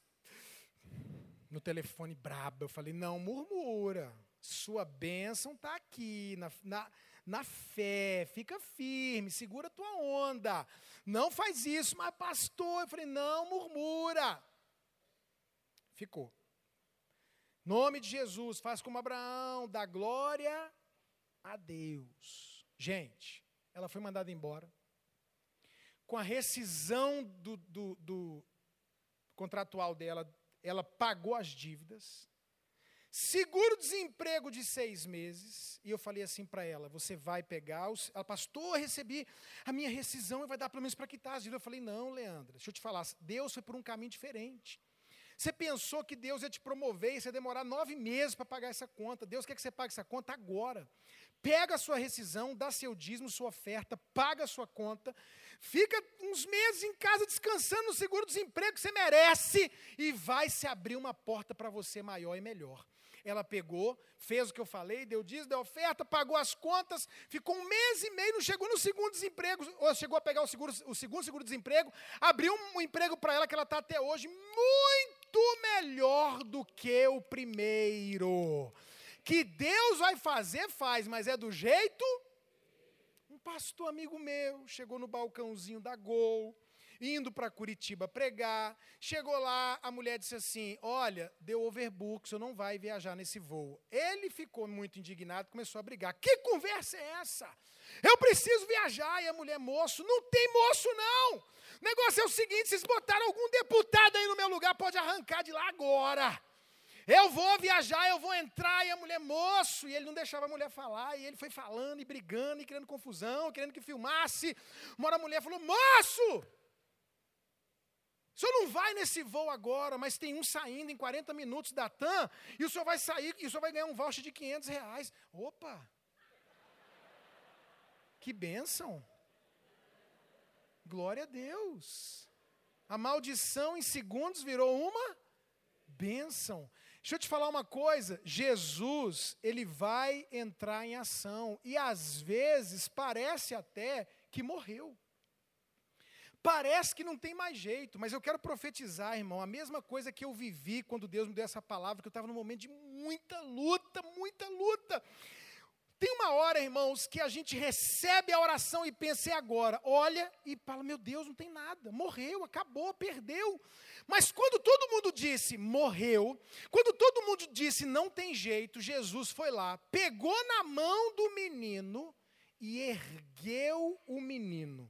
No telefone brabo, eu falei, não murmura. Sua bênção está aqui, na, na, na fé, fica firme, segura a tua onda. Não faz isso, mas pastor, eu falei, não murmura. Ficou. Nome de Jesus, faz como Abraão, dá glória a Deus. Gente, ela foi mandada embora. Com a rescisão do, do, do contratual dela, ela pagou as dívidas seguro-desemprego de seis meses. E eu falei assim para ela: você vai pegar. Os... Ela, pastor, recebi a minha rescisão e vai dar pelo menos para quitar as dívidas. Eu falei: não, Leandra, deixa eu te falar. Deus foi por um caminho diferente. Você pensou que Deus ia te promover e você ia demorar nove meses para pagar essa conta. Deus quer que você pague essa conta agora. Pega a sua rescisão, dá seu dízimo, sua oferta, paga a sua conta, fica uns meses em casa descansando no seguro-desemprego que você merece e vai se abrir uma porta para você maior e melhor. Ela pegou, fez o que eu falei, deu dízimo, deu oferta, pagou as contas, ficou um mês e meio, não chegou no segundo desemprego, ou chegou a pegar o, seguro, o segundo seguro-desemprego, abriu um emprego para ela que ela está até hoje muito melhor do que o primeiro. Que Deus vai fazer, faz, mas é do jeito. Um pastor amigo meu chegou no balcãozinho da Gol indo para Curitiba pregar. Chegou lá, a mulher disse assim: Olha, deu overbook, senhor não vai viajar nesse voo. Ele ficou muito indignado, começou a brigar. Que conversa é essa? Eu preciso viajar. E a mulher, moço, não tem moço não. O negócio é o seguinte: vocês botaram algum deputado aí no meu lugar, pode arrancar de lá agora. Eu vou viajar, eu vou entrar, e a mulher, moço, e ele não deixava a mulher falar, e ele foi falando e brigando e criando confusão, querendo que filmasse. Uma hora a mulher falou: Moço, o senhor não vai nesse voo agora, mas tem um saindo em 40 minutos da TAM, e o senhor vai sair e o senhor vai ganhar um voucher de 500 reais. Opa! Que bênção! Glória a Deus! A maldição em segundos virou uma bênção. Deixa eu te falar uma coisa: Jesus, ele vai entrar em ação, e às vezes parece até que morreu. Parece que não tem mais jeito, mas eu quero profetizar, irmão, a mesma coisa que eu vivi quando Deus me deu essa palavra, que eu estava num momento de muita luta, muita luta. Tem uma hora, irmãos, que a gente recebe a oração e pensa, e agora? Olha e fala, meu Deus, não tem nada, morreu, acabou, perdeu. Mas quando todo mundo disse, morreu, quando todo mundo disse, não tem jeito, Jesus foi lá, pegou na mão do menino e ergueu o menino.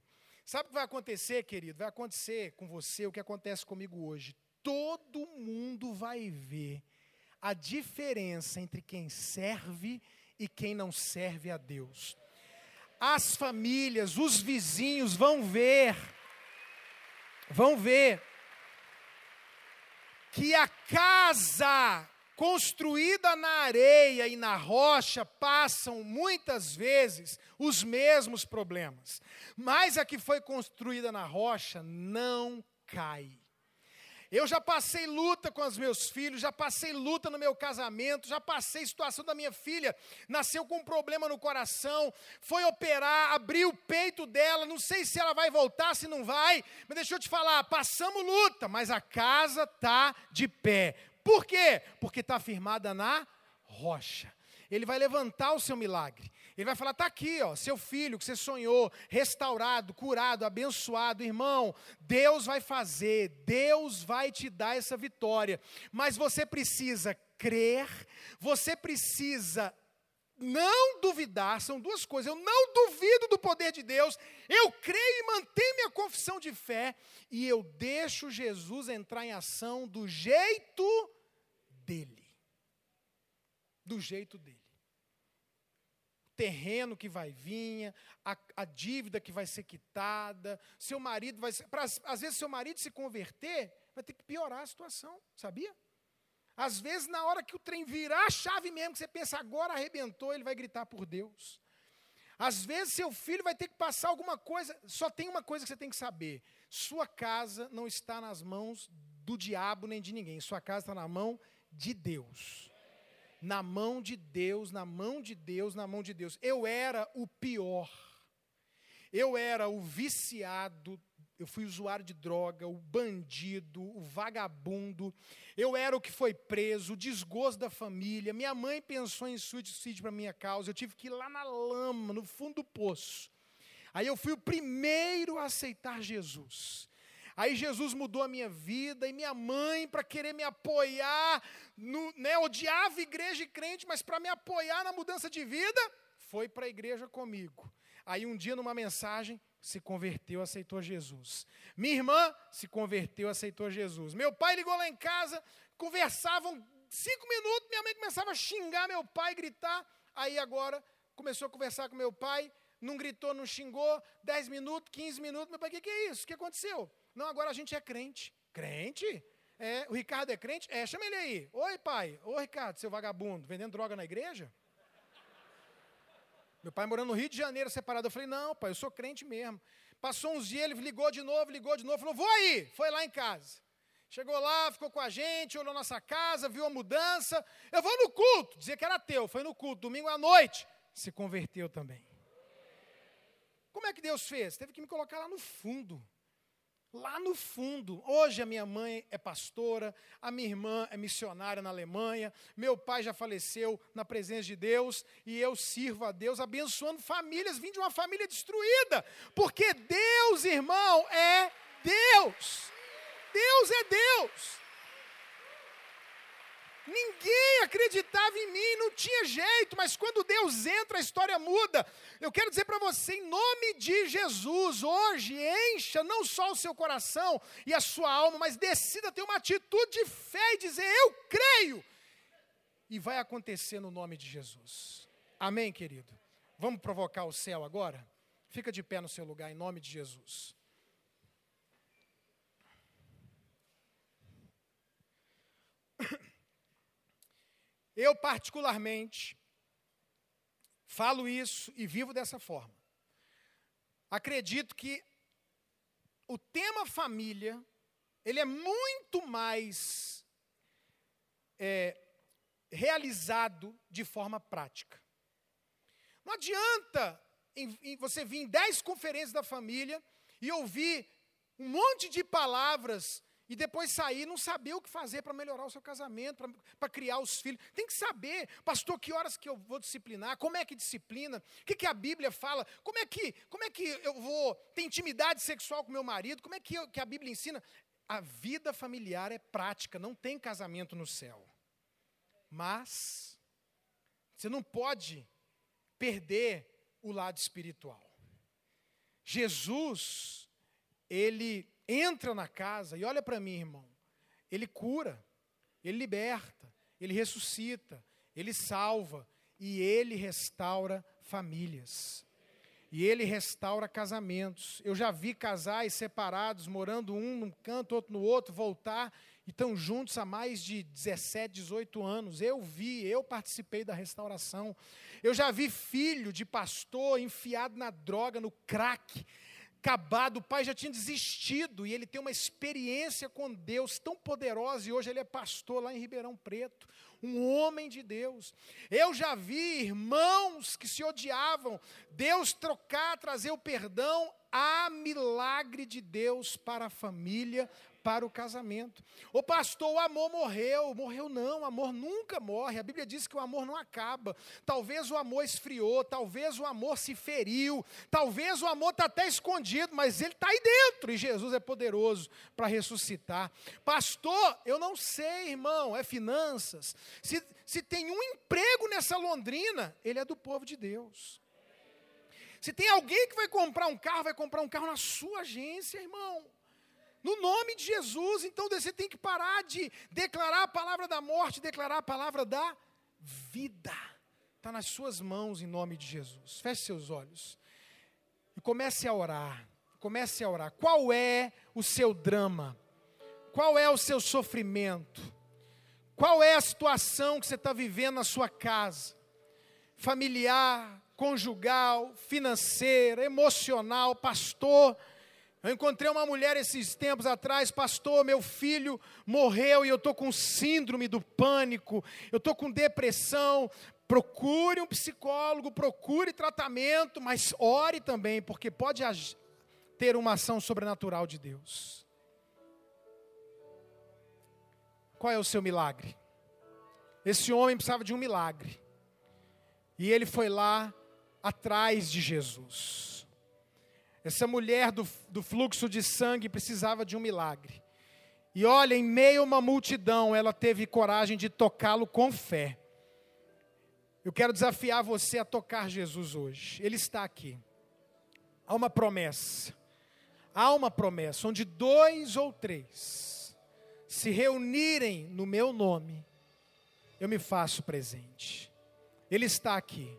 Sabe o que vai acontecer, querido? Vai acontecer com você o que acontece comigo hoje. Todo mundo vai ver a diferença entre quem serve e quem não serve a Deus. As famílias, os vizinhos vão ver, vão ver que a casa construída na areia e na rocha passam muitas vezes os mesmos problemas, mas a que foi construída na rocha não cai. Eu já passei luta com os meus filhos, já passei luta no meu casamento, já passei situação da minha filha, nasceu com um problema no coração, foi operar, abriu o peito dela, não sei se ela vai voltar, se não vai, mas deixa eu te falar, passamos luta, mas a casa está de pé. Por quê? Porque está firmada na rocha. Ele vai levantar o seu milagre. Ele vai falar: está aqui, ó, seu filho que você sonhou, restaurado, curado, abençoado, irmão. Deus vai fazer, Deus vai te dar essa vitória. Mas você precisa crer, você precisa não duvidar, são duas coisas. Eu não duvido do poder de Deus, eu creio e mantenho minha confissão de fé, e eu deixo Jesus entrar em ação do jeito dele. Do jeito dele terreno que vai vir, a, a dívida que vai ser quitada, seu marido vai ser. Pra, às vezes, seu marido se converter, vai ter que piorar a situação, sabia? Às vezes, na hora que o trem virar a chave mesmo, que você pensa agora arrebentou, ele vai gritar por Deus. Às vezes, seu filho vai ter que passar alguma coisa. Só tem uma coisa que você tem que saber: sua casa não está nas mãos do diabo nem de ninguém, sua casa está na mão de Deus na mão de Deus, na mão de Deus, na mão de Deus. Eu era o pior. Eu era o viciado, eu fui usuário de droga, o bandido, o vagabundo. Eu era o que foi preso, o desgosto da família. Minha mãe pensou em suicídio para minha causa. Eu tive que ir lá na lama, no fundo do poço. Aí eu fui o primeiro a aceitar Jesus. Aí Jesus mudou a minha vida e minha mãe, para querer me apoiar, no, né, odiava igreja e crente, mas para me apoiar na mudança de vida, foi para a igreja comigo. Aí um dia, numa mensagem, se converteu, aceitou Jesus. Minha irmã se converteu, aceitou Jesus. Meu pai ligou lá em casa, conversavam cinco minutos, minha mãe começava a xingar meu pai, gritar. Aí agora começou a conversar com meu pai, não gritou, não xingou, dez minutos, quinze minutos. Meu pai, o que, que é isso? O que aconteceu? Não, agora a gente é crente. Crente? É, o Ricardo é crente? É, chama ele aí. Oi, pai. Oi, Ricardo, seu vagabundo, vendendo droga na igreja? Meu pai morando no Rio de Janeiro, separado. Eu falei, não, pai, eu sou crente mesmo. Passou uns dias, ele ligou de novo, ligou de novo, falou, vou aí. Foi lá em casa. Chegou lá, ficou com a gente, olhou nossa casa, viu a mudança. Eu vou no culto, dizia que era teu, foi no culto, domingo à noite. Se converteu também. Como é que Deus fez? Teve que me colocar lá no fundo. Lá no fundo, hoje a minha mãe é pastora, a minha irmã é missionária na Alemanha, meu pai já faleceu na presença de Deus e eu sirvo a Deus abençoando famílias, vim de uma família destruída, porque Deus, irmão, é Deus. Deus é Deus. Ninguém acreditava em mim, não tinha jeito, mas quando Deus entra, a história muda. Eu quero dizer para você, em nome de Jesus, hoje, encha não só o seu coração e a sua alma, mas decida ter uma atitude de fé e dizer: Eu creio. E vai acontecer no nome de Jesus. Amém, querido? Vamos provocar o céu agora? Fica de pé no seu lugar, em nome de Jesus. Eu, particularmente, falo isso e vivo dessa forma. Acredito que o tema família, ele é muito mais é, realizado de forma prática. Não adianta em, em você vir em dez conferências da família e ouvir um monte de palavras e depois sair não saber o que fazer para melhorar o seu casamento, para criar os filhos. Tem que saber, pastor, que horas que eu vou disciplinar, como é que disciplina, o que, que a Bíblia fala, como é que, como é que eu vou ter intimidade sexual com meu marido, como é que, eu, que a Bíblia ensina. A vida familiar é prática, não tem casamento no céu. Mas você não pode perder o lado espiritual. Jesus, ele entra na casa e olha para mim, irmão. Ele cura, ele liberta, ele ressuscita, ele salva e ele restaura famílias. E ele restaura casamentos. Eu já vi casais separados, morando um num canto, outro no outro, voltar e estão juntos há mais de 17, 18 anos. Eu vi, eu participei da restauração. Eu já vi filho de pastor enfiado na droga, no crack, acabado, o pai já tinha desistido e ele tem uma experiência com Deus tão poderosa e hoje ele é pastor lá em Ribeirão Preto, um homem de Deus. Eu já vi irmãos que se odiavam, Deus trocar, trazer o perdão, há milagre de Deus para a família, para o casamento. O pastor, o amor morreu. Morreu não, o amor nunca morre. A Bíblia diz que o amor não acaba. Talvez o amor esfriou, talvez o amor se feriu, talvez o amor está até escondido, mas ele está aí dentro e Jesus é poderoso para ressuscitar. Pastor, eu não sei, irmão, é finanças. Se, se tem um emprego nessa Londrina, ele é do povo de Deus. Se tem alguém que vai comprar um carro, vai comprar um carro na sua agência, irmão. No nome de Jesus, então você tem que parar de declarar a palavra da morte, declarar a palavra da vida. Está nas suas mãos em nome de Jesus. Feche seus olhos e comece a orar. Comece a orar. Qual é o seu drama? Qual é o seu sofrimento? Qual é a situação que você está vivendo na sua casa? Familiar, conjugal, financeira, emocional, pastor eu encontrei uma mulher esses tempos atrás, pastor, meu filho morreu e eu estou com síndrome do pânico, eu estou com depressão. Procure um psicólogo, procure tratamento, mas ore também, porque pode ter uma ação sobrenatural de Deus. Qual é o seu milagre? Esse homem precisava de um milagre. E ele foi lá atrás de Jesus. Essa mulher do, do fluxo de sangue precisava de um milagre. E olha, em meio a uma multidão, ela teve coragem de tocá-lo com fé. Eu quero desafiar você a tocar Jesus hoje. Ele está aqui. Há uma promessa. Há uma promessa onde dois ou três se reunirem no meu nome, eu me faço presente. Ele está aqui.